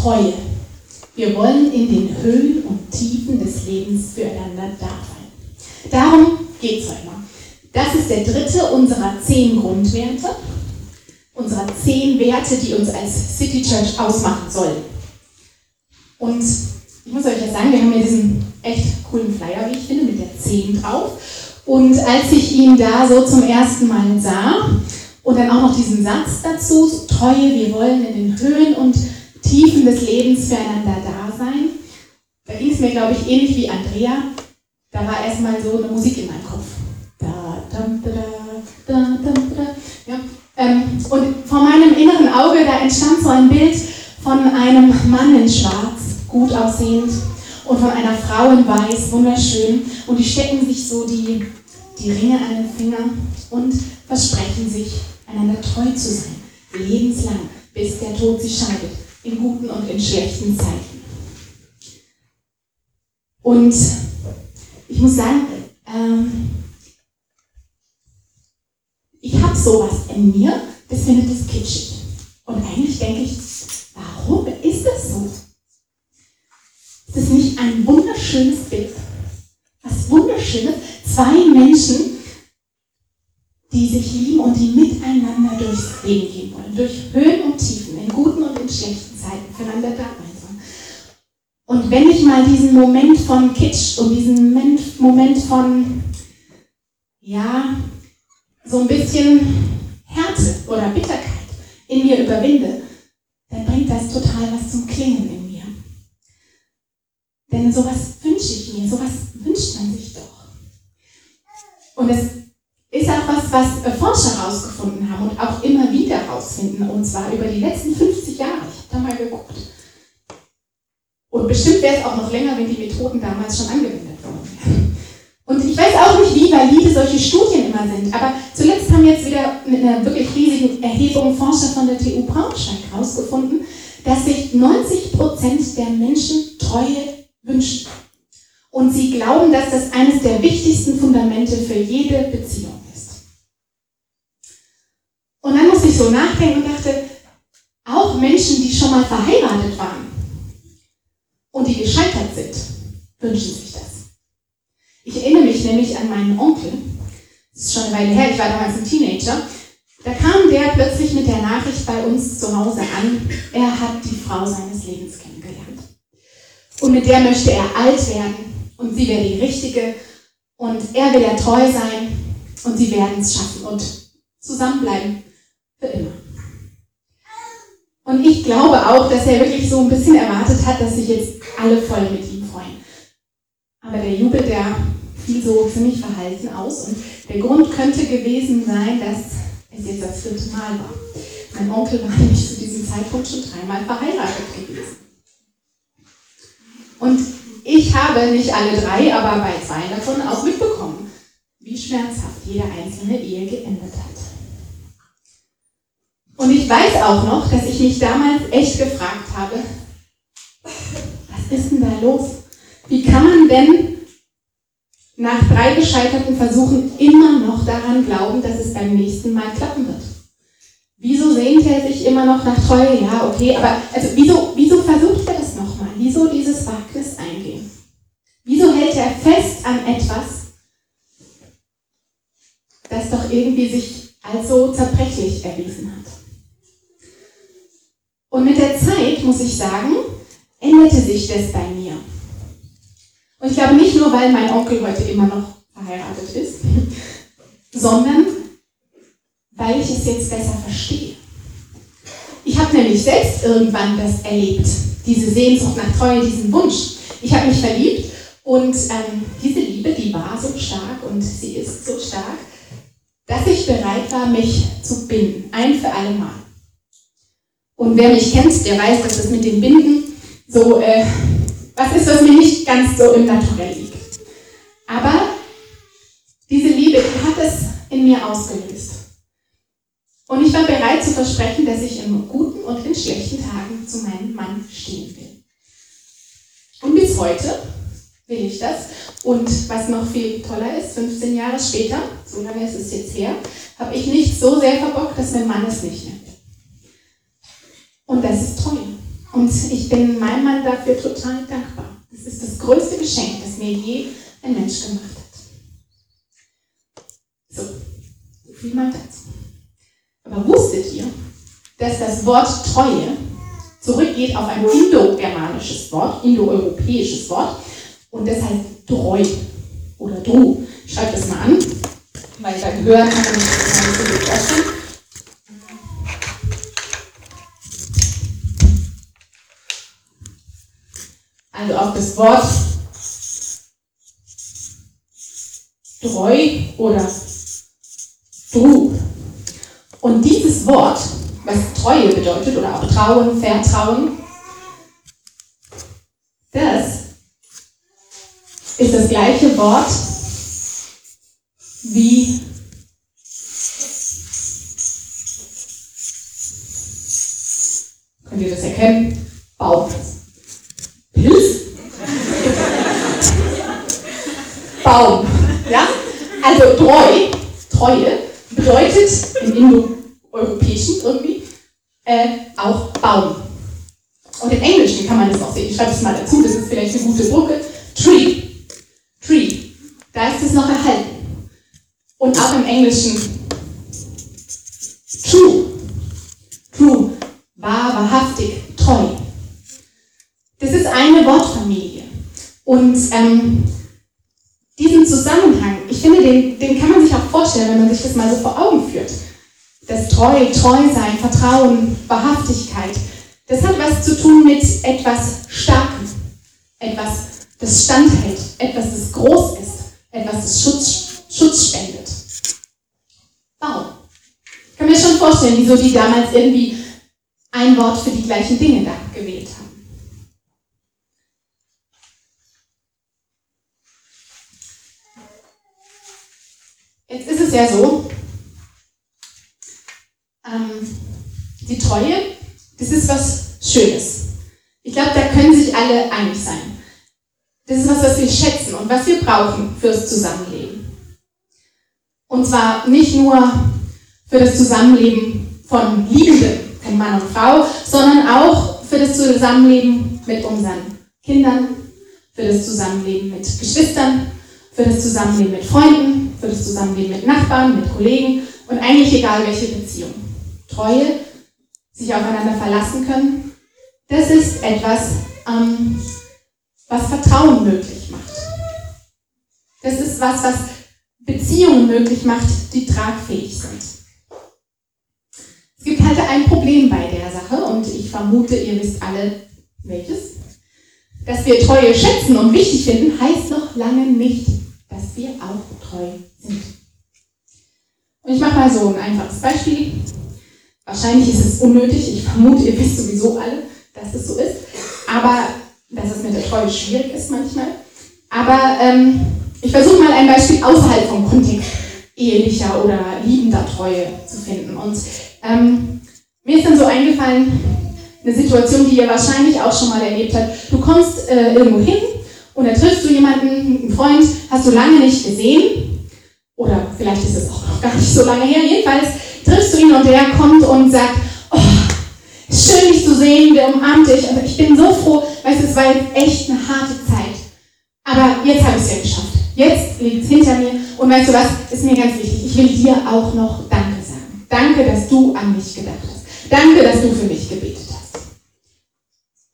Treue. Wir wollen in den Höhen und Tiefen des Lebens füreinander da sein. Darum geht es heute mal. Das ist der dritte unserer zehn Grundwerte, unserer zehn Werte, die uns als City Church ausmachen sollen. Und ich muss euch ja sagen, wir haben ja diesen echt coolen Flyer, wie ich finde, mit der 10 drauf. Und als ich ihn da so zum ersten Mal sah und dann auch noch diesen Satz dazu, Treue, wir wollen in den Höhen und Tiefen des Lebens füreinander da sein, da ging es mir, glaube ich, ähnlich wie Andrea. Da war erstmal so eine Musik in meinem Kopf. Da, da, da, da, da, da. Ja. Ähm, und vor meinem inneren Auge, da entstand so ein Bild von einem Mann in Schwarz, gut aussehend, und von einer Frau in Weiß, wunderschön. Und die stecken sich so die, die Ringe an den Finger und versprechen sich, einander treu zu sein, lebenslang, bis der Tod sie scheidet, in guten und in schlechten Zeiten. Und ich muss sagen, ähm, ich habe sowas in mir, das findet es kitschig. Und eigentlich denke ich, warum ist das so? Ist das nicht ein wunderschönes Bild? Was wunderschönes. Zwei Menschen, die sich lieben und die miteinander durchs Leben gehen wollen. Durch Höhen und Tiefen, in guten und in schlechten Zeiten füreinander da sein sollen. Und wenn ich mal diesen Moment von Kitsch und diesen Moment von, ja, so ein bisschen Härte oder Bitterkeit in mir überwinde, dann bringt das total was zum Klingen in mir. Denn sowas wünsche ich mir, sowas wünscht man sich doch. Und es ist auch was, was Forscher herausgefunden haben und auch immer wieder herausfinden, und zwar über die letzten 50 Jahre. Ich habe da mal geguckt. Und bestimmt wäre es auch noch länger, wenn die Methoden damals schon angewendet worden wären. Und ich weiß auch nicht, wie valide solche Studien immer sind, aber zuletzt haben jetzt wieder mit einer wirklich riesigen Erhebung Forscher von der TU Braunschweig herausgefunden, dass sich 90 Prozent der Menschen Treue wünschen. Und sie glauben, dass das eines der wichtigsten Fundamente für jede Beziehung ist. Und dann musste ich so nachdenken und dachte, auch Menschen, die schon mal verheiratet waren und die gescheitert sind, wünschen sich das. Ich erinnere mich nämlich an meinen Onkel, das ist schon eine Weile her, ich war damals ein Teenager, da kam der plötzlich mit der Nachricht bei uns zu Hause an, er hat die Frau seines Lebens kennengelernt. Und mit der möchte er alt werden. Und sie wäre die richtige. Und er will ja treu sein. Und sie werden es schaffen und zusammenbleiben für immer. Und ich glaube auch, dass er wirklich so ein bisschen erwartet hat, dass sich jetzt alle voll mit ihm freuen. Aber der Jubel, der fiel so ziemlich verhalten aus und der Grund könnte gewesen sein, dass es jetzt das vierte Mal war. Mein Onkel war nämlich zu diesem Zeitpunkt schon dreimal verheiratet gewesen. Und ich habe nicht alle drei, aber bei zwei davon auch mitbekommen, wie schmerzhaft jede einzelne Ehe geendet hat. Und ich weiß auch noch, dass ich mich damals echt gefragt habe, was ist denn da los? Wie kann man denn nach drei gescheiterten Versuchen immer noch daran glauben, dass es beim nächsten Mal klappen wird? Wieso sehnt er sich immer noch nach Treue? Ja, okay, aber also wieso, wieso versucht er das nochmal? Wieso dieses Wagnis eingehen? Wieso hält er fest an etwas, das doch irgendwie sich als so zerbrechlich erwiesen hat? Und mit der Zeit, muss ich sagen, änderte sich das bei mir. Und ich glaube nicht nur, weil mein Onkel heute immer noch verheiratet ist, sondern weil ich es jetzt besser verstehe. Ich habe nämlich selbst irgendwann das erlebt, diese Sehnsucht nach Treue, diesen Wunsch. Ich habe mich verliebt und ähm, diese Liebe, die war so stark und sie ist so stark, dass ich bereit war, mich zu binden, ein für alle Mal. Und wer mich kennt, der weiß, dass es mit dem Binden so äh, was ist, was mir nicht ganz so im Naturell liegt. Aber diese Liebe, die hat es in mir ausgelöst. Und ich war bereit zu versprechen, dass ich in guten und in schlechten Tagen zu meinem Mann stehen will. Und bis heute will ich das. Und was noch viel toller ist, 15 Jahre später, so lange ist es jetzt her, habe ich nicht so sehr verbockt, dass mein Mann es nicht will. Und das ist Treue. Und ich bin meinem Mann dafür total dankbar. Das ist das größte Geschenk, das mir je ein Mensch gemacht hat. So, so viel mal dazu. Aber wusstet ihr, dass das Wort Treue zurückgeht auf ein indogermanisches Wort, indoeuropäisches Wort, und das heißt treu oder dru. Ich schreibe das mal an, weil da gehören kann man so gut vorstellen. Also auch das Wort treu oder du. Und dieses Wort, was Treue bedeutet oder auch Trauen, Vertrauen, das ist das gleiche Wort wie könnt ihr das erkennen? Baum. Baum. Ja? Also treu, Treue bedeutet im Indoeuropäischen irgendwie äh, auch Baum. Und im Englischen kann man das auch sehen. Ich schreibe es mal dazu, das ist vielleicht eine gute Brücke. Tree. Tree. Da ist es noch erhalten. Und auch im Englischen true. True. Wahr, wahrhaftig, treu. Das ist eine Wortfamilie. Und ähm, diesen Zusammenhang, ich finde, den, den kann man sich auch vorstellen, wenn man sich das mal so vor Augen führt. Das Treu, Treusein, Vertrauen, Wahrhaftigkeit, das hat was zu tun mit etwas Starkem, etwas, das standhält, etwas, das groß ist, etwas, das Schutz, Schutz spendet. Baum. Ich kann mir schon vorstellen, wieso die damals irgendwie ein Wort für die gleichen Dinge da gewählt haben. Jetzt ist es ja so, ähm, die Treue, das ist was Schönes. Ich glaube, da können sich alle einig sein. Das ist was, was wir schätzen und was wir brauchen fürs Zusammenleben. Und zwar nicht nur für das Zusammenleben von Liebenden, von Mann und Frau, sondern auch für das Zusammenleben mit unseren Kindern, für das Zusammenleben mit Geschwistern, für das Zusammenleben mit Freunden, für das Zusammenleben mit Nachbarn, mit Kollegen und eigentlich egal welche Beziehung. Treue, sich aufeinander verlassen können, das ist etwas, ähm, was Vertrauen möglich macht. Das ist was, was Beziehungen möglich macht, die tragfähig sind. Es gibt halt ein Problem bei der Sache und ich vermute, ihr wisst alle welches. Dass wir Treue schätzen und wichtig finden, heißt noch lange nicht, dass wir auch treu Und ich mache mal so ein einfaches Beispiel. Wahrscheinlich ist es unnötig, ich vermute, ihr wisst sowieso alle, dass es so ist, aber dass es mit der Treue schwierig ist manchmal. Aber ähm, ich versuche mal ein Beispiel außerhalb vom Kontext ehelicher oder liebender Treue zu finden. Und ähm, mir ist dann so eingefallen, eine Situation, die ihr wahrscheinlich auch schon mal erlebt habt. Du kommst äh, irgendwo hin und da triffst du jemanden, einen Freund, hast du lange nicht gesehen. Oder vielleicht ist es auch noch gar nicht so lange her. Jedenfalls triffst du ihn und der kommt und sagt, oh, schön dich zu sehen, der umarmt dich. Also ich bin so froh, weißt du, es war jetzt echt eine harte Zeit. Aber jetzt habe ich es ja geschafft. Jetzt liegt es hinter mir. Und weißt du was, ist mir ganz wichtig. Ich will dir auch noch Danke sagen. Danke, dass du an mich gedacht hast. Danke, dass du für mich gebetet hast.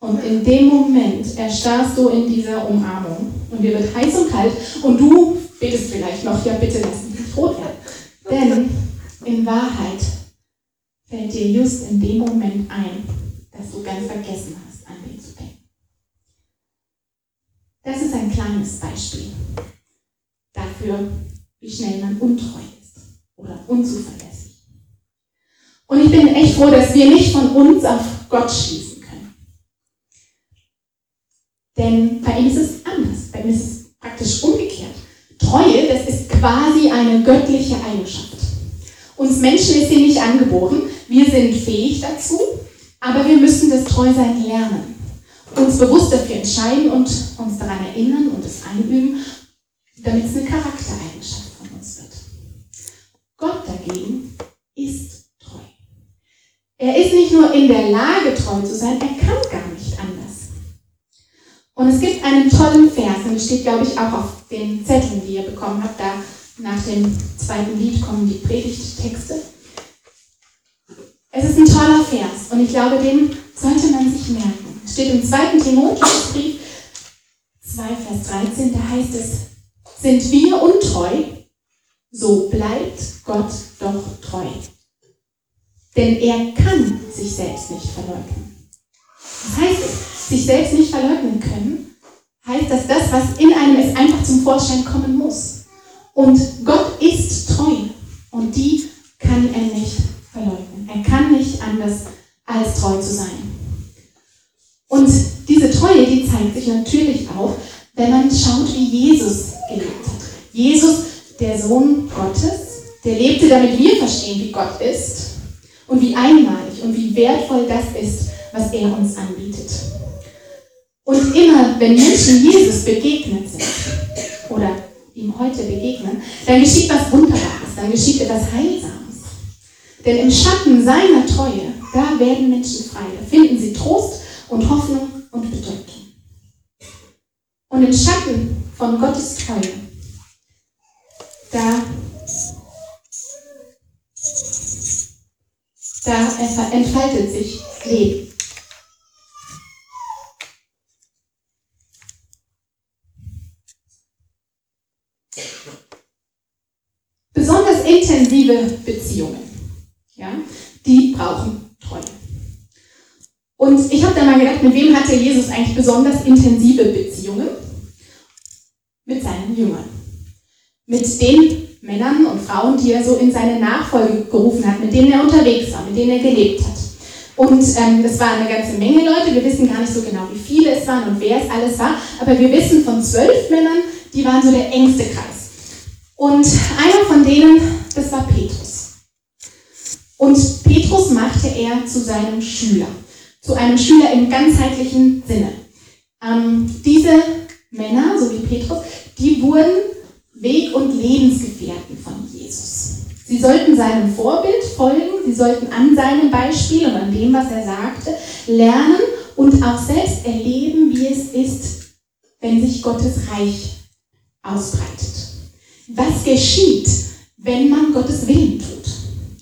Und in dem Moment erstarrst du in dieser Umarmung und dir wird heiß und kalt und du betest vielleicht noch, ja bitte lass mich nicht rot werden. Denn in Wahrheit fällt dir just in dem Moment ein, dass du ganz vergessen hast, an den zu denken. Das ist ein kleines Beispiel dafür, wie schnell man untreu ist oder unzuverlässig. Und ich bin echt froh, dass wir nicht von uns auf Gott schließen denn bei ihm ist es anders. Bei ihm ist es praktisch umgekehrt. Treue, das ist quasi eine göttliche Eigenschaft. Uns Menschen ist sie nicht angeboren. Wir sind fähig dazu, aber wir müssen das Treusein lernen. Uns bewusst dafür entscheiden und uns daran erinnern und es einüben, damit es eine Charaktereigenschaft von uns wird. Gott dagegen ist treu. Er ist nicht nur in der Lage, treu zu sein, er kann gar nicht. Und es gibt einen tollen Vers, und steht, glaube ich, auch auf den Zetteln, die ihr bekommen habt. Da nach dem zweiten Lied kommen die Predigttexte. Es ist ein toller Vers und ich glaube, den sollte man sich merken. Es steht im zweiten Timotheusbrief 2, Vers 13, da heißt es, sind wir untreu, so bleibt Gott doch treu. Denn er kann sich selbst nicht verleugnen. Das heißt es, sich selbst nicht verleugnen können, heißt, dass das, was in einem ist, einfach zum Vorschein kommen muss. Und Gott ist treu und die kann er nicht verleugnen. Er kann nicht anders als treu zu sein. Und diese Treue, die zeigt sich natürlich auch, wenn man schaut, wie Jesus gelebt hat. Jesus, der Sohn Gottes, der lebte, damit wir verstehen, wie Gott ist und wie einmalig und wie wertvoll das ist, was er uns anbietet. Und immer, wenn Menschen Jesus begegnet sind oder ihm heute begegnen, dann geschieht was Wunderbares, dann geschieht etwas Heilsames. Denn im Schatten seiner Treue, da werden Menschen frei, da finden sie Trost und Hoffnung und Bedeutung. Und im Schatten von Gottes Treue, da, da entfaltet sich Leben. Besonders intensive Beziehungen, ja, die brauchen Treue. Und ich habe da mal gedacht, mit wem hatte Jesus eigentlich besonders intensive Beziehungen? Mit seinen Jüngern. Mit den Männern und Frauen, die er so in seine Nachfolge gerufen hat, mit denen er unterwegs war, mit denen er gelebt hat. Und ähm, das waren eine ganze Menge Leute. Wir wissen gar nicht so genau, wie viele es waren und wer es alles war. Aber wir wissen von zwölf Männern, die waren so der engste Kreis. Und einer von denen, das war Petrus. Und Petrus machte er zu seinem Schüler zu einem Schüler im ganzheitlichen Sinne. Ähm, diese Männer, so wie Petrus, die wurden Weg- und Lebensgefährten von Jesus. Sie sollten seinem Vorbild folgen, sie sollten an seinem Beispiel und an dem, was er sagte, lernen und auch selbst erleben, wie es ist, wenn sich Gottes Reich ausbreitet. Was geschieht, wenn man Gottes Willen tut?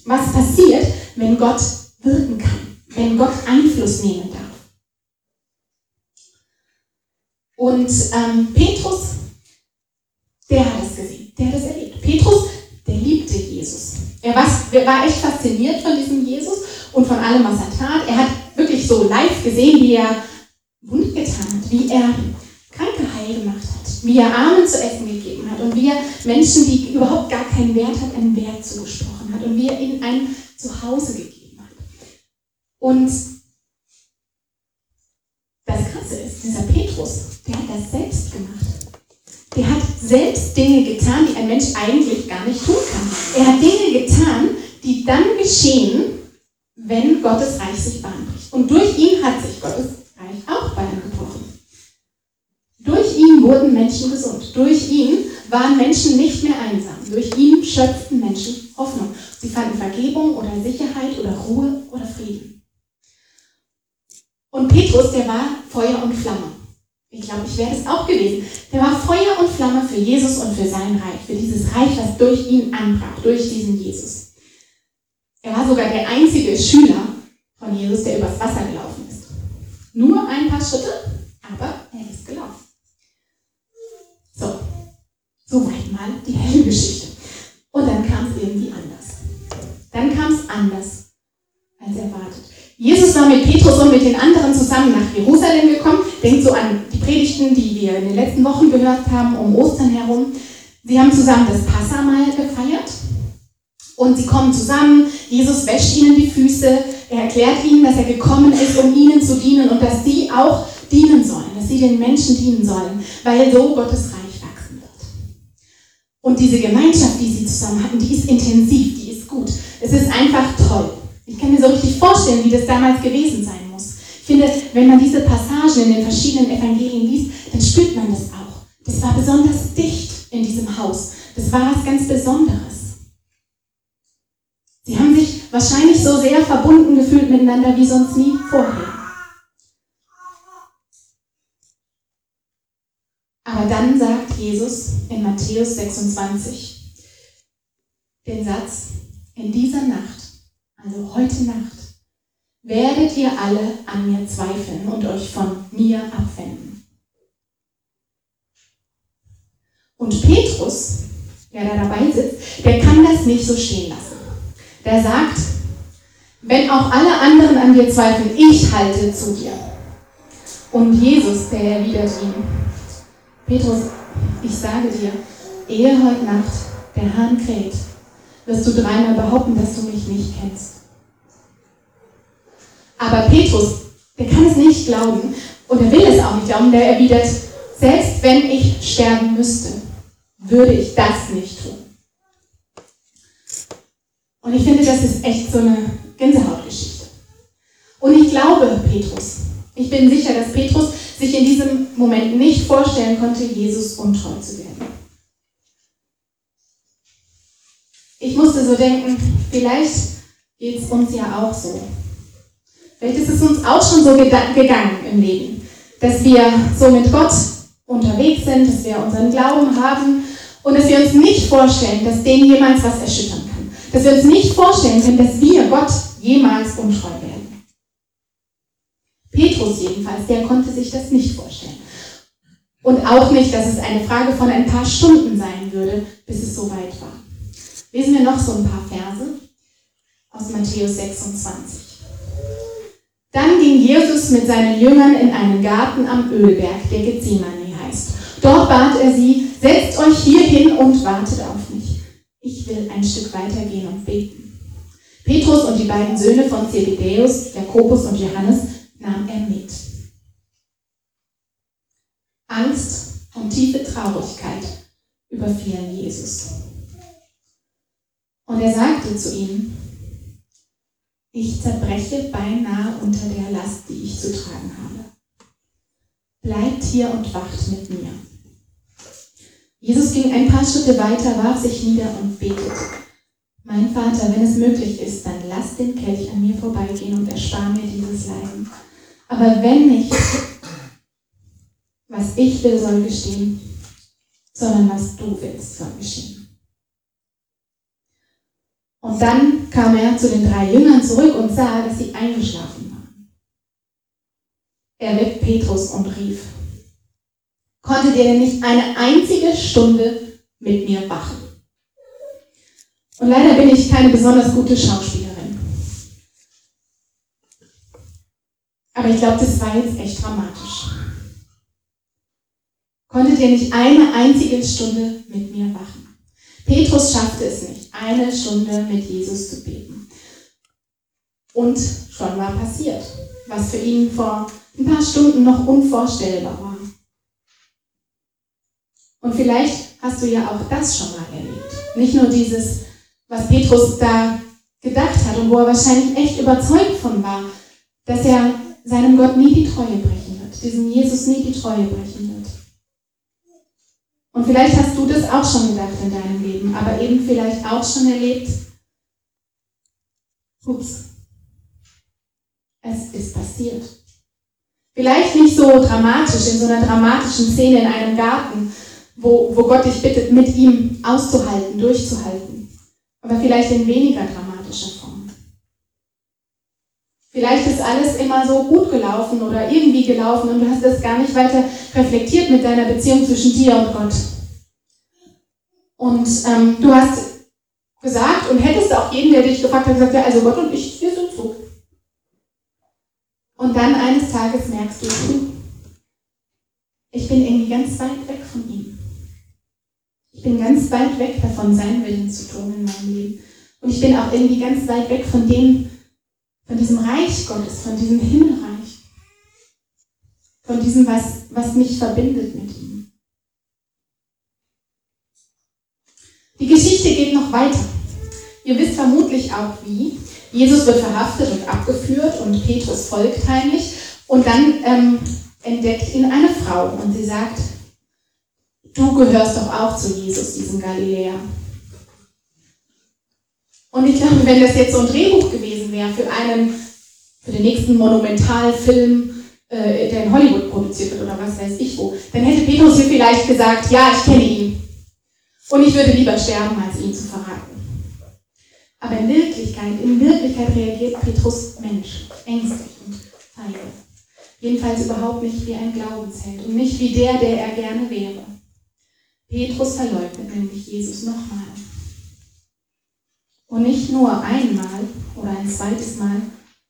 Was passiert, wenn Gott wirken kann? wenn Gott Einfluss nehmen darf. Und ähm, Petrus, der hat es gesehen, der hat es erlebt. Petrus. Er war, echt fasziniert von diesem Jesus und von allem, was er tat. Er hat wirklich so live gesehen, wie er Wunder getan hat, wie er Kranke heil gemacht hat, wie er Armen zu essen gegeben hat und wie er Menschen, die überhaupt gar keinen Wert hatten, einen Wert zugesprochen hat und wie er ihnen ein Zuhause gegeben hat. Und das Krasse ist, dieser Petrus, der hat das selbst gemacht. Der hat selbst Dinge getan, die ein Mensch eigentlich gar nicht tun kann. Er hat Dinge getan, die dann geschehen, wenn Gottes Reich sich Bahn bricht. Und durch ihn hat sich Gottes Reich auch Bahn gebrochen. Durch ihn wurden Menschen gesund. Durch ihn waren Menschen nicht mehr einsam. Durch ihn schöpften Menschen Hoffnung. Sie fanden Vergebung oder Sicherheit oder Ruhe oder Frieden. Und Petrus, der war Feuer und Flamme. Ich glaube, ich wäre es auch gewesen. Der war Feuer und Flamme für Jesus und für sein Reich, für dieses Reich, das durch ihn anbrach, durch diesen Jesus. Er war sogar der einzige Schüler von Jesus, der übers Wasser gelaufen ist. Nur ein paar Schritte, aber er ist gelaufen. So, soweit mal die helle Geschichte. Und dann kam es irgendwie anders. Dann kam es anders als erwartet. Jesus war mit Petrus und mit den anderen zusammen nach Jerusalem gekommen. Denkt so an die Predigten, die wir in den letzten Wochen gehört haben, um Ostern herum. Sie haben zusammen das Passamal gefeiert. Und sie kommen zusammen. Jesus wäscht ihnen die Füße. Er erklärt ihnen, dass er gekommen ist, um ihnen zu dienen und dass sie auch dienen sollen, dass sie den Menschen dienen sollen, weil so Gottes Reich wachsen wird. Und diese Gemeinschaft, die sie zusammen hatten, die ist intensiv, die ist gut. Es ist einfach toll. Ich kann mir so richtig vorstellen, wie das damals gewesen sein muss. Ich finde, wenn man diese Passagen in den verschiedenen Evangelien liest, dann spürt man das auch. Das war besonders dicht in diesem Haus. Das war was ganz Besonderes. Sie haben sich wahrscheinlich so sehr verbunden gefühlt miteinander wie sonst nie vorher. Aber dann sagt Jesus in Matthäus 26 den Satz, in dieser Nacht, also heute Nacht, werdet ihr alle an mir zweifeln und euch von mir abwenden. Und Petrus, der da dabei sitzt, der kann das nicht so stehen lassen. Der sagt, wenn auch alle anderen an dir zweifeln, ich halte zu dir. Und Jesus, der erwidert ihm, Petrus, ich sage dir, ehe heute Nacht der Hahn kräht, wirst du dreimal behaupten, dass du mich nicht kennst. Aber Petrus, der kann es nicht glauben und er will es auch nicht glauben, der erwidert, selbst wenn ich sterben müsste, würde ich das nicht tun. Und ich finde, das ist echt so eine Gänsehautgeschichte. Und ich glaube, Petrus, ich bin sicher, dass Petrus sich in diesem Moment nicht vorstellen konnte, Jesus untreu zu werden. Ich musste so denken, vielleicht geht es uns ja auch so. Vielleicht ist es uns auch schon so gegangen im Leben, dass wir so mit Gott unterwegs sind, dass wir unseren Glauben haben und dass wir uns nicht vorstellen, dass den jemals was erschüttern kann. Dass wir uns nicht vorstellen können, dass wir Gott jemals untreu werden. Petrus jedenfalls, der konnte sich das nicht vorstellen. Und auch nicht, dass es eine Frage von ein paar Stunden sein würde, bis es so weit war. Lesen wir noch so ein paar Verse aus Matthäus 26. Dann ging Jesus mit seinen Jüngern in einen Garten am Ölberg, der Gethsemane heißt. Dort bat er sie, setzt euch hier hin und wartet auf mich. Ich will ein Stück weitergehen und beten. Petrus und die beiden Söhne von Zebedäus, Jakobus und Johannes, nahm er mit. Angst und tiefe Traurigkeit überfielen Jesus. Und er sagte zu ihnen, ich zerbreche beinahe unter der Last, die ich zu tragen habe. Bleibt hier und wacht mit mir. Jesus ging ein paar Schritte weiter, warf sich nieder und betete. Mein Vater, wenn es möglich ist, dann lass den Kelch an mir vorbeigehen und erspar mir dieses Leiden. Aber wenn nicht, was ich will, soll geschehen, sondern was du willst, soll geschehen. Und dann kam er zu den drei Jüngern zurück und sah, dass sie eingeschlafen waren. Er weckt Petrus und rief, konntet ihr denn nicht eine einzige Stunde mit mir wachen? Und leider bin ich keine besonders gute Schauspielerin. Aber ich glaube, das war jetzt echt dramatisch. Konntet ihr nicht eine einzige Stunde mit mir wachen? Petrus schaffte es nicht, eine Stunde mit Jesus zu beten. Und schon war passiert, was für ihn vor ein paar Stunden noch unvorstellbar war. Und vielleicht hast du ja auch das schon mal erlebt. Nicht nur dieses, was Petrus da gedacht hat und wo er wahrscheinlich echt überzeugt von war, dass er seinem Gott nie die Treue brechen wird, diesem Jesus nie die Treue brechen wird. Und vielleicht hast du das auch schon gedacht in deinem Leben, aber eben vielleicht auch schon erlebt, ups, es ist passiert. Vielleicht nicht so dramatisch, in so einer dramatischen Szene in einem Garten, wo, wo Gott dich bittet, mit ihm auszuhalten, durchzuhalten. Aber vielleicht in weniger dramatischer Form. Vielleicht ist alles immer so gut gelaufen oder irgendwie gelaufen und du hast das gar nicht weiter reflektiert mit deiner Beziehung zwischen dir und Gott. Und ähm, du hast gesagt und hättest auch jeden, der dich gefragt hat, gesagt, ja, also Gott und ich, wir sind so. Und dann eines Tages merkst du, ich bin irgendwie ganz weit weg von ihm. Ich bin ganz weit weg davon, seinen Willen zu tun in meinem Leben. Und ich bin auch irgendwie ganz weit weg von dem, von diesem Reich Gottes, von diesem Himmelreich. Von diesem, was, was mich verbindet mit ihm. Die Geschichte geht noch weiter. Ihr wisst vermutlich auch wie. Jesus wird verhaftet und abgeführt und Petrus folgt heimlich. Und dann ähm, entdeckt ihn eine Frau und sie sagt, du gehörst doch auch zu Jesus, diesem Galiläer. Und ich glaube, wenn das jetzt so ein Drehbuch gewesen wäre für einen, für den nächsten Monumentalfilm, äh, der in Hollywood produziert wird oder was weiß ich wo, dann hätte Petrus hier vielleicht gesagt, ja, ich kenne ihn. Und ich würde lieber sterben, als ihn zu verraten. Aber in Wirklichkeit, in Wirklichkeit reagiert Petrus Mensch, ängstlich und feige. Jedenfalls überhaupt nicht wie ein Glaubensheld und nicht wie der, der er gerne wäre. Petrus verleugnet nämlich Jesus nochmal. Und nicht nur einmal oder ein zweites Mal,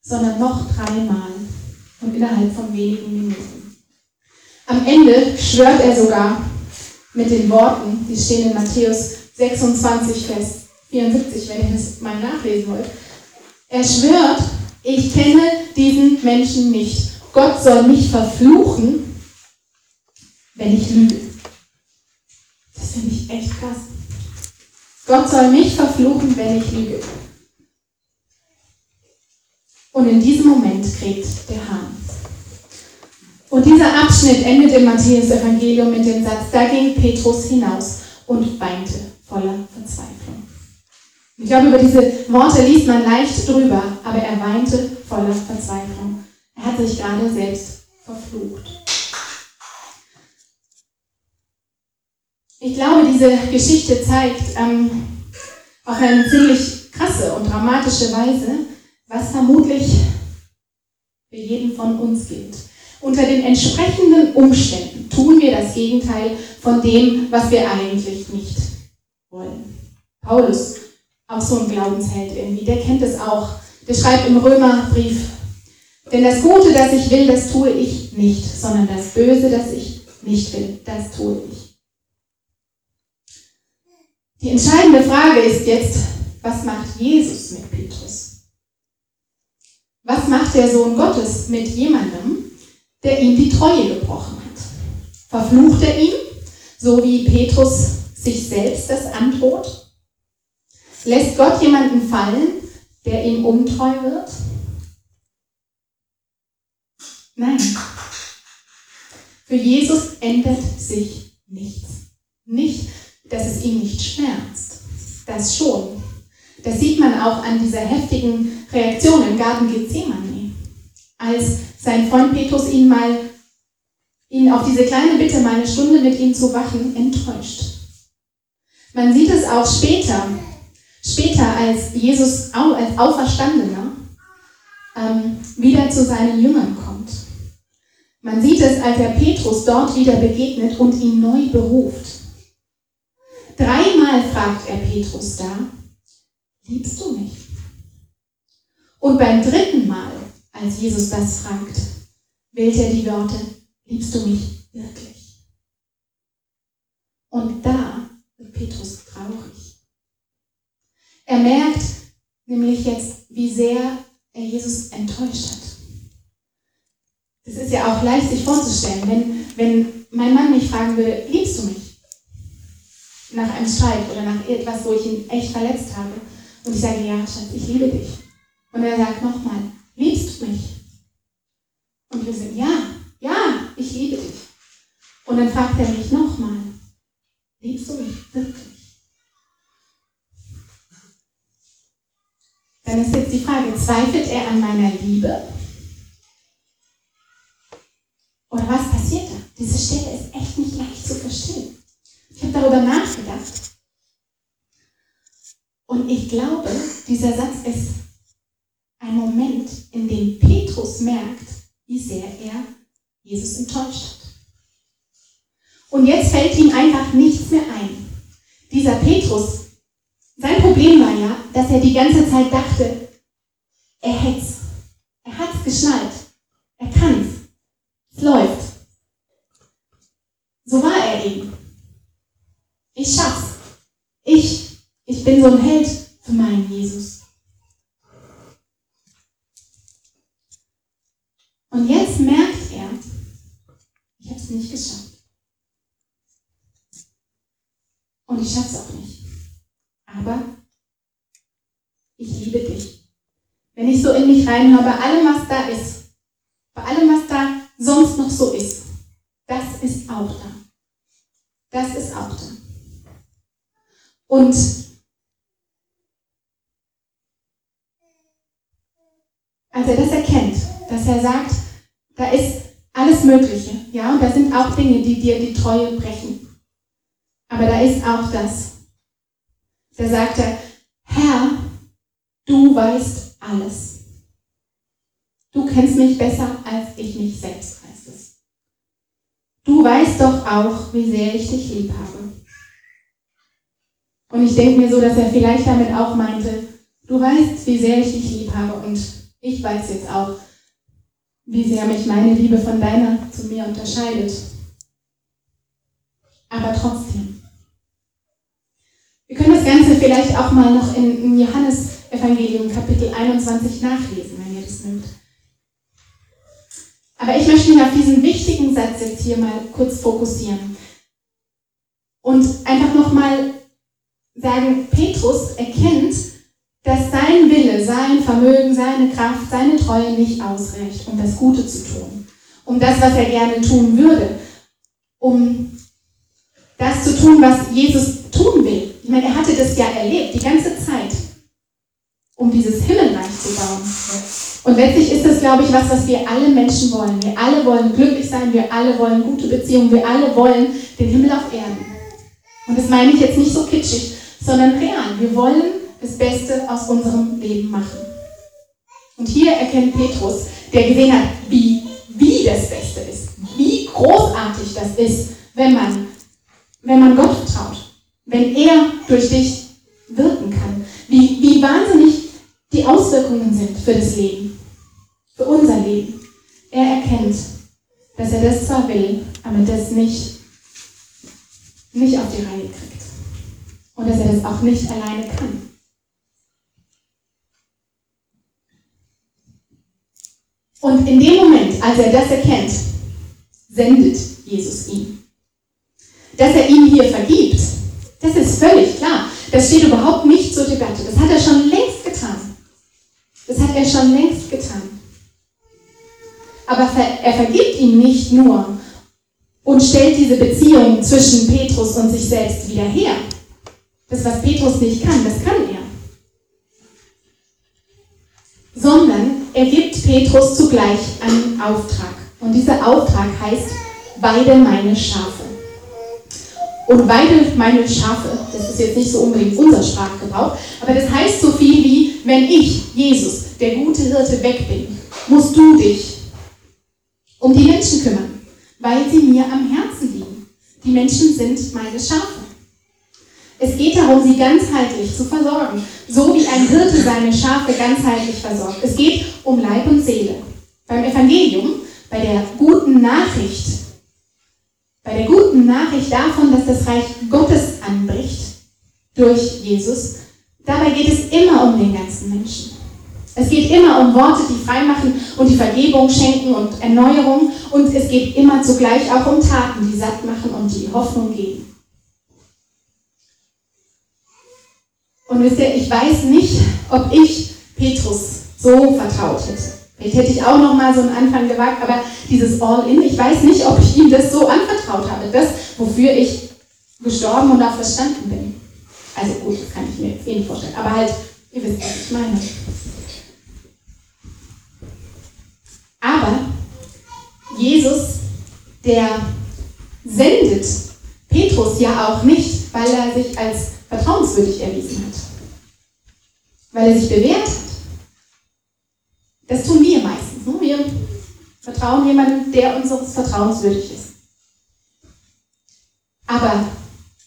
sondern noch dreimal und innerhalb von wenigen Minuten. Am Ende schwört er sogar mit den Worten, die stehen in Matthäus 26, Vers 74, wenn ihr das mal nachlesen wollt. Er schwört, ich kenne diesen Menschen nicht. Gott soll mich verfluchen, wenn ich lüge. Das finde ich echt krass. Gott soll mich verfluchen, wenn ich lüge. Und in diesem Moment kriegt der Hahn. Und dieser Abschnitt endet im Matthäus-Evangelium mit dem Satz: Da ging Petrus hinaus und weinte voller Verzweiflung. Ich glaube, über diese Worte liest man leicht drüber, aber er weinte voller Verzweiflung. Er hat sich gerade selbst verflucht. Ich glaube, diese Geschichte zeigt ähm, auf eine ziemlich krasse und dramatische Weise, was vermutlich für jeden von uns gilt. Unter den entsprechenden Umständen tun wir das Gegenteil von dem, was wir eigentlich nicht wollen. Paulus, auch so ein Glaubensheld irgendwie, der kennt es auch. Der schreibt im Römerbrief, denn das Gute, das ich will, das tue ich nicht, sondern das Böse, das ich nicht will, das tue ich. Die entscheidende Frage ist jetzt, was macht Jesus mit Petrus? Was macht der Sohn Gottes mit jemandem, der ihm die Treue gebrochen hat? Verflucht er ihn, so wie Petrus sich selbst das androht? Lässt Gott jemanden fallen, der ihm untreu wird? Nein. Für Jesus ändert sich nichts. Nicht dass es ihn nicht schmerzt. Das schon. Das sieht man auch an dieser heftigen Reaktion im Garten Gethsemane, als sein Freund Petrus ihn mal, ihn auf diese kleine Bitte, mal eine Stunde mit ihm zu wachen, enttäuscht. Man sieht es auch später, später als Jesus als Auferstandener ähm, wieder zu seinen Jüngern kommt. Man sieht es, als er Petrus dort wieder begegnet und ihn neu beruft. Dreimal fragt er Petrus da, liebst du mich? Und beim dritten Mal, als Jesus das fragt, wählt er die Worte, liebst du mich wirklich? Und da wird Petrus traurig. Er merkt nämlich jetzt, wie sehr er Jesus enttäuscht hat. Das ist ja auch leicht sich vorzustellen, wenn, wenn mein Mann mich fragen würde, liebst du mich? Nach einem Streit oder nach etwas, wo ich ihn echt verletzt habe. Und ich sage, ja, Schatz, ich liebe dich. Und er sagt nochmal, liebst du mich? Und wir sagen, ja, ja, ich liebe dich. Und dann fragt er mich nochmal, liebst du mich wirklich? Dann ist jetzt die Frage, zweifelt er an meiner Liebe? Oder was passiert da? Diese Stelle ist echt nicht leicht zu verstehen. Ich habe darüber nachgedacht. Und ich glaube, dieser Satz ist ein Moment, in dem Petrus merkt, wie sehr er Jesus enttäuscht hat. Und jetzt fällt ihm einfach nichts mehr ein. Dieser Petrus, sein Problem war ja, dass er die ganze Zeit dachte, er hätt's. Er hat's geschnallt. Er kann's. Es läuft. So war er eben. Ich schaff's. Bin so ein Held für meinen Jesus. Und jetzt merkt er, ich habe es nicht geschafft. Und ich schaff's auch nicht. Aber ich liebe dich. Wenn ich so in mich reinhöre, bei allem, was da ist, bei allem, was da sonst noch so ist, das ist auch da. Das ist auch da. Und dir. Ja, und da auch Dinge, die dir die Treue brechen. Aber da ist auch das. Da sagt er, Herr, du weißt alles. Du kennst mich besser als ich mich selbst, heißt es. Du weißt doch auch, wie sehr ich dich lieb habe. Und ich denke mir so, dass er vielleicht damit auch meinte, du weißt, wie sehr ich dich lieb habe und ich weiß jetzt auch, wie sehr mich meine Liebe von deiner zu mir unterscheidet. Aber trotzdem. Wir können das Ganze vielleicht auch mal noch in, Johannes Evangelium Kapitel 21 nachlesen, wenn ihr das mögt. Aber ich möchte mich auf diesen wichtigen Satz jetzt hier mal kurz fokussieren. Und einfach nochmal sagen, Petrus erkennt, dass sein Wille, sein Vermögen, seine Kraft, seine Treue nicht ausreicht, um das Gute zu tun. Um das, was er gerne tun würde. Um das zu tun, was Jesus tun will. Ich meine, er hatte das ja erlebt, die ganze Zeit, um dieses Himmelreich zu bauen. Und letztlich ist das, glaube ich, was, was wir alle Menschen wollen. Wir alle wollen glücklich sein, wir alle wollen gute Beziehungen, wir alle wollen den Himmel auf Erden. Und das meine ich jetzt nicht so kitschig, sondern real. Wir wollen das Beste aus unserem Leben machen. Und hier erkennt Petrus, der gesehen hat, wie, wie das Beste ist, wie großartig das ist, wenn man, wenn man Gott vertraut, wenn er durch dich wirken kann, wie, wie wahnsinnig die Auswirkungen sind für das Leben, für unser Leben. Er erkennt, dass er das zwar will, aber das nicht, nicht auf die Reihe kriegt. Und dass er das auch nicht alleine kann. Und in dem Moment, als er das erkennt, sendet Jesus ihn. Dass er ihm hier vergibt, das ist völlig klar. Das steht überhaupt nicht zur Debatte. Das hat er schon längst getan. Das hat er schon längst getan. Aber er vergibt ihm nicht nur und stellt diese Beziehung zwischen Petrus und sich selbst wieder her. Das, was Petrus nicht kann, das kann er sondern er gibt Petrus zugleich einen Auftrag. Und dieser Auftrag heißt, weide meine Schafe. Und weide meine Schafe, das ist jetzt nicht so unbedingt unser Sprachgebrauch, aber das heißt so viel wie, wenn ich, Jesus, der gute Hirte, weg bin, musst du dich um die Menschen kümmern, weil sie mir am Herzen liegen. Die Menschen sind meine Schafe. Es geht darum, sie ganzheitlich zu versorgen, so wie ein Hirte seine Schafe ganzheitlich versorgt. Es geht um Leib und Seele. Beim Evangelium, bei der guten Nachricht, bei der guten Nachricht davon, dass das Reich Gottes anbricht durch Jesus, dabei geht es immer um den ganzen Menschen. Es geht immer um Worte, die freimachen und die Vergebung schenken und Erneuerung. Und es geht immer zugleich auch um Taten, die satt machen und die Hoffnung geben. Und wisst ihr, ich weiß nicht, ob ich Petrus so vertraut hätte. Vielleicht hätte ich auch noch mal so einen Anfang gewagt, aber dieses All-In, ich weiß nicht, ob ich ihm das so anvertraut habe, das, wofür ich gestorben und auch verstanden bin. Also gut, das kann ich mir jetzt eh nicht vorstellen, aber halt, ihr wisst, was ich meine. Aber Jesus, der sendet Petrus ja auch nicht, weil er sich als vertrauenswürdig erwiesen hat. Weil er sich bewährt hat. Das tun wir meistens. Ne? Wir vertrauen jemandem, der unseres vertrauenswürdig ist. Aber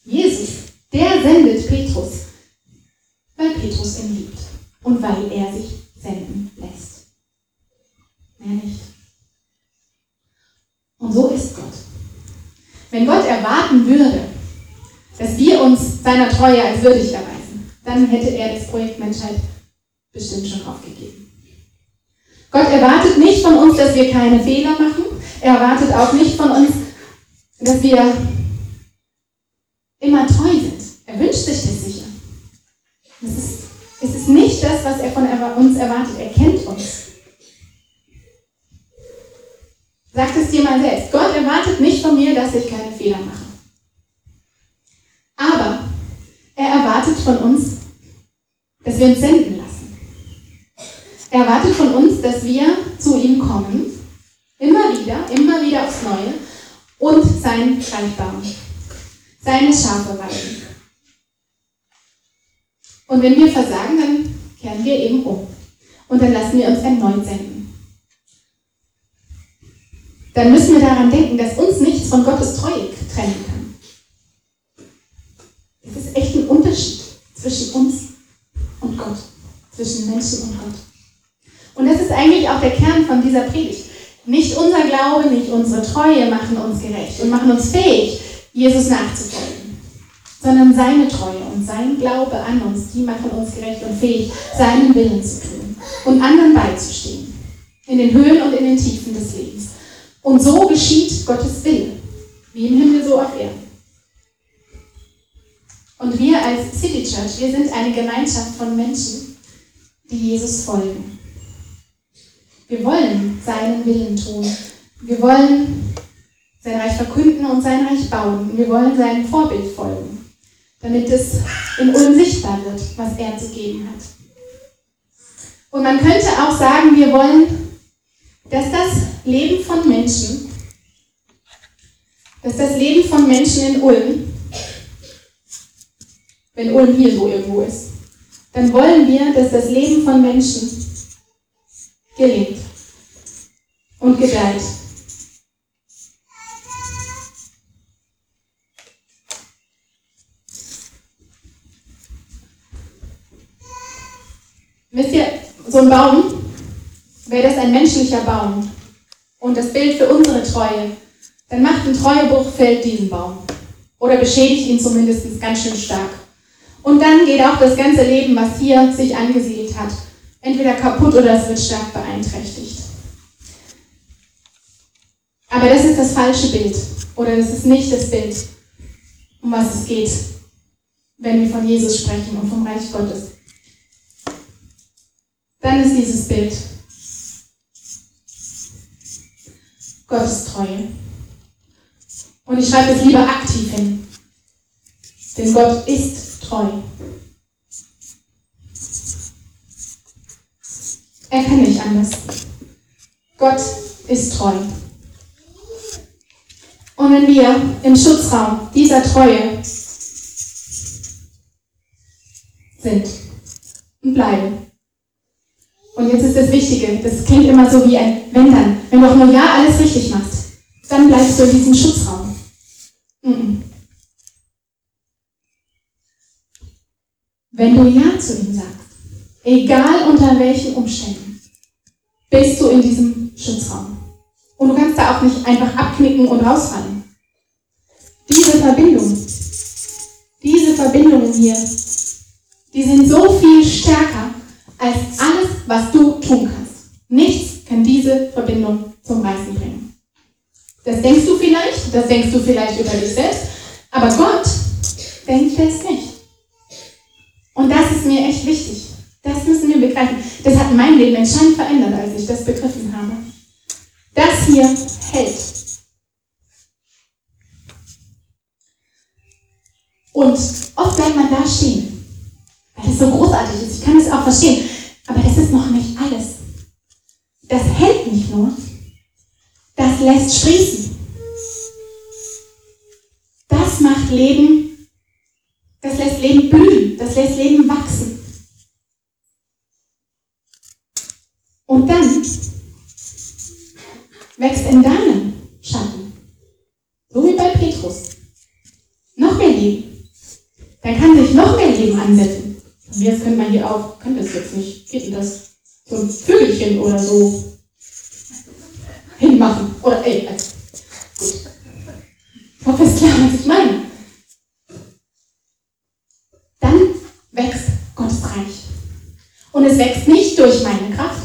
Jesus, der sendet Petrus, weil Petrus ihn liebt und weil er sich senden lässt. Mehr nicht. Und so ist Gott. Wenn Gott erwarten würde, dass wir uns seiner Treue als würdig erweisen, dann hätte er das Projekt Menschheit bestimmt schon aufgegeben. Gott erwartet nicht von uns, dass wir keine Fehler machen. Er erwartet auch nicht von uns, dass wir immer treu sind. Er wünscht sich das sicher. Es ist, es ist nicht das, was er von uns erwartet. Er kennt uns. Sag es dir mal selbst. Gott erwartet nicht von mir, dass ich keine Fehler mache. Aber er erwartet von uns, dass wir uns senden lassen. Er erwartet von uns, dass wir zu ihm kommen Immer wieder, immer wieder aufs Neue. Und sein Reich bauen. Seine Schafe weiden. Und wenn wir versagen, dann kehren wir eben um. Und dann lassen wir uns erneut senden. Dann müssen wir daran denken, dass uns nichts von Gottes Treue trennen kann. Echt ein Unterschied zwischen uns und Gott, zwischen Menschen und Gott. Und das ist eigentlich auch der Kern von dieser Predigt. Nicht unser Glaube, nicht unsere Treue machen uns gerecht und machen uns fähig, Jesus nachzufolgen, sondern seine Treue und sein Glaube an uns, die machen uns gerecht und fähig, seinen Willen zu tun und anderen beizustehen, in den Höhen und in den Tiefen des Lebens. Und so geschieht Gottes Wille, wie im Himmel so auf Erden. Und wir als City Church, wir sind eine Gemeinschaft von Menschen, die Jesus folgen. Wir wollen seinen Willen tun. Wir wollen sein Reich verkünden und sein Reich bauen. Wir wollen seinem Vorbild folgen, damit es in Ulm sichtbar wird, was er zu geben hat. Und man könnte auch sagen, wir wollen, dass das Leben von Menschen, dass das Leben von Menschen in Ulm wenn Ulm hier so irgendwo ist, dann wollen wir, dass das Leben von Menschen gelingt und gedeiht. Wisst ihr, so ein Baum, wäre das ein menschlicher Baum und das Bild für unsere Treue, dann macht ein Treuebruch fällt diesen Baum oder beschädigt ihn zumindest ganz schön stark. Und dann geht auch das ganze Leben, was hier sich angesiedelt hat, entweder kaputt oder es wird stark beeinträchtigt. Aber das ist das falsche Bild oder das ist nicht das Bild, um was es geht, wenn wir von Jesus sprechen und vom Reich Gottes. Dann ist dieses Bild Gottes Treue. Und ich schreibe es lieber aktiv hin. Denn Gott ist treu. Er kann nicht anders. Gott ist treu. Und wenn wir im Schutzraum dieser Treue sind und bleiben, und jetzt ist das Wichtige, das klingt immer so wie ein Wenn dann, wenn du auch nur Ja alles richtig machst, dann bleibst du in diesem Schutzraum. Mm -mm. Wenn du Ja zu ihm sagst, egal unter welchen Umständen, bist du in diesem Schutzraum. Und du kannst da auch nicht einfach abknicken und rausfallen. Diese Verbindung, diese Verbindungen hier, die sind so viel stärker als alles, was du tun kannst. Nichts kann diese Verbindung zum Reißen bringen. Das denkst du vielleicht, das denkst du vielleicht über dich selbst, aber Gott denkt es nicht. Und das ist mir echt wichtig. Das müssen wir begreifen. Das hat mein Leben entscheidend verändert, als ich das begriffen habe. Das hier hält. Und oft bleibt man da stehen, weil es so großartig ist. Ich kann es auch verstehen. Aber das ist noch nicht alles. Das hält nicht nur, das lässt sprießen. Das macht Leben das lässt Leben blühen, das lässt Leben wachsen. Und dann wächst in deinem Schatten, so wie bei Petrus, noch mehr Leben. Dann kann sich noch mehr Leben ansetzen. Und jetzt könnte man hier auch, kann das jetzt nicht, geht denn das? So ein Vögelchen oder so hinmachen. Oder ey, also, gut. Ich hoffe, es ist klar, was ich meine. Und es wächst nicht durch meine Kraft,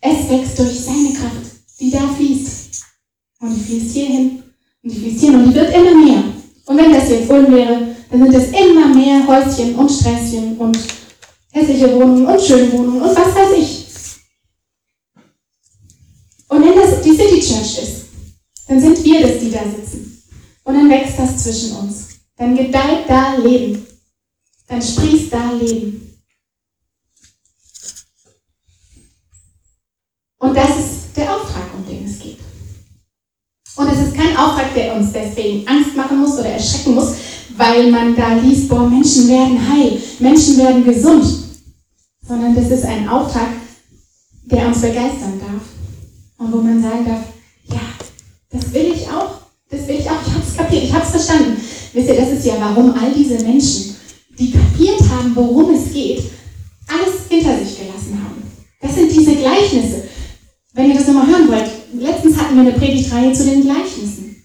es wächst durch seine Kraft, die da fließt. Und die fließt hierhin und die fließt hier und die wird immer mehr. Und wenn das jetzt Ulm wäre, dann sind es immer mehr Häuschen und Sträßchen und hässliche Wohnungen und schöne Wohnungen und was weiß ich. Und wenn das die City Church ist, dann sind wir das, die da sitzen. Und dann wächst das zwischen uns. Dann gedeiht da Leben. Dann sprießt da Leben. Und das ist der Auftrag, um den es geht. Und es ist kein Auftrag, der uns deswegen Angst machen muss oder erschrecken muss, weil man da liest, boah, Menschen werden heil, Menschen werden gesund. Sondern das ist ein Auftrag, der uns begeistern darf. Und wo man sagen darf, ja, das will ich auch, das will ich auch, ich habe es kapiert, ich habe es verstanden. Wisst ihr, das ist ja, warum all diese Menschen, die kapiert haben, worum es geht, alles hinter sich gelassen haben. Das sind diese Gleichnisse. Wenn ihr das nochmal hören wollt, letztens hatten wir eine Predigtreihe zu den Gleichnissen.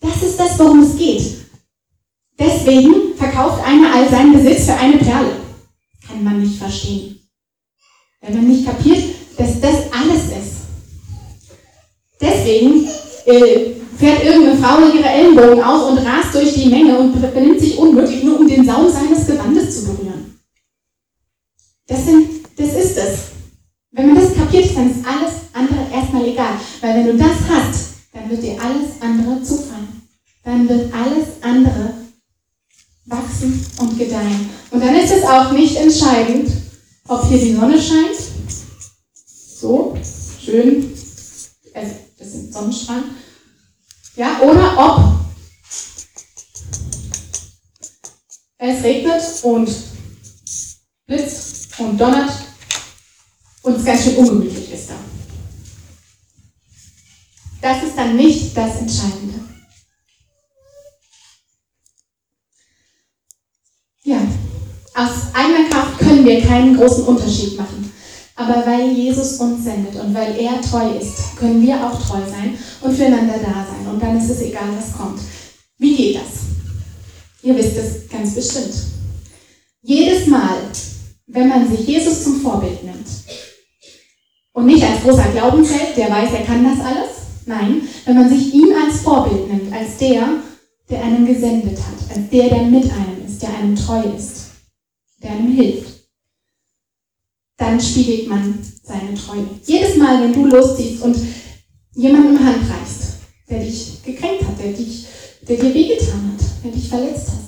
Das ist das, worum es geht. Deswegen verkauft einer all seinen Besitz für eine Perle. Kann man nicht verstehen. Wenn man nicht kapiert, dass das alles ist. Deswegen äh, fährt irgendeine Frau ihre Ellenbogen aus und rast durch die Menge und benimmt sich unmöglich, nur um den Saum seines Gewandes zu berühren. Das, sind, das ist es. Wenn man das kapiert, dann ist alles andere erstmal egal. Weil wenn du das hast, dann wird dir alles andere zufallen. Dann wird alles andere wachsen und gedeihen. Und dann ist es auch nicht entscheidend, ob hier die Sonne scheint. So, schön. Also, das ist Sonnenstrahlen. Ja, oder ob es regnet und blitzt und donnert und es ganz schön ungemütlich ist da. Das ist dann nicht das Entscheidende. Ja, aus eigener Kraft können wir keinen großen Unterschied machen. Aber weil Jesus uns sendet und weil er treu ist, können wir auch treu sein und füreinander da sein. Und dann ist es egal, was kommt. Wie geht das? Ihr wisst es ganz bestimmt. Jedes Mal, wenn man sich Jesus zum Vorbild nimmt, und nicht als großer Glaubensheld, der weiß, er kann das alles. Nein, wenn man sich ihn als Vorbild nimmt, als der, der einen gesendet hat, als der, der mit einem ist, der einem treu ist, der einem hilft, dann spiegelt man seine Treue. Jedes Mal, wenn du losziehst und jemandem Hand reichst, der dich gekränkt hat, der, dich, der dir wehgetan hat, der dich verletzt hat,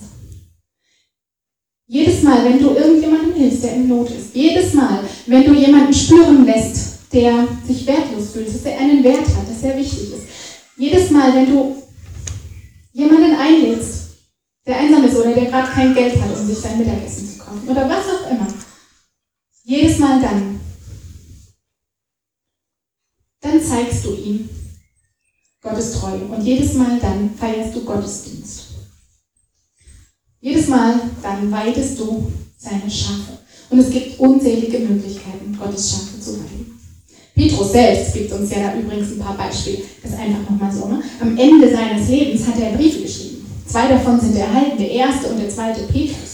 jedes Mal, wenn du irgendjemandem hilfst, der in Not ist, jedes Mal, wenn du jemanden spüren lässt, der sich wertlos fühlt, dass er einen Wert hat, dass er wichtig ist. Jedes Mal, wenn du jemanden einlädst, der einsam ist oder der gerade kein Geld hat, um sich sein Mittagessen zu kaufen oder was auch immer, jedes Mal dann, dann zeigst du ihm Gottes Treue und jedes Mal dann feierst du Gottesdienst. Jedes Mal dann weidest du seine Schafe. Und es gibt unzählige Möglichkeiten, Gottes Schafe zu weiden. Petrus selbst gibt uns ja da übrigens ein paar Beispiele. Das ist einfach nochmal so. Ne? Am Ende seines Lebens hat er Briefe geschrieben. Zwei davon sind erhalten, der erste und der zweite Petrusbrief.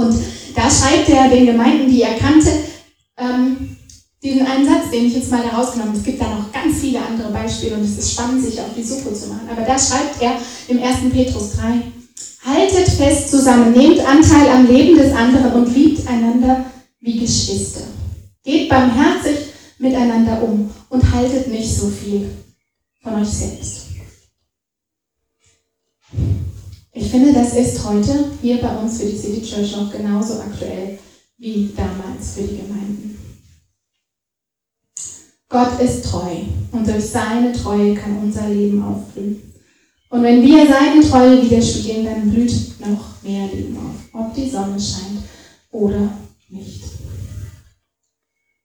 Und da schreibt er den Gemeinden, die er kannte, ähm, diesen einen Satz, den ich jetzt mal herausgenommen habe. Es gibt da noch ganz viele andere Beispiele und es ist spannend, sich auf die Suche zu machen. Aber da schreibt er im 1. Petrus 3, Haltet fest zusammen, nehmt Anteil am Leben des anderen und liebt einander wie Geschwister. Geht barmherzig miteinander um und haltet nicht so viel von euch selbst. Ich finde, das ist heute hier bei uns für die City Church noch genauso aktuell wie damals für die Gemeinden. Gott ist treu und durch seine Treue kann unser Leben aufblühen. Und wenn wir seine Treue widerspiegeln, dann blüht noch mehr Leben auf, ob die Sonne scheint oder nicht.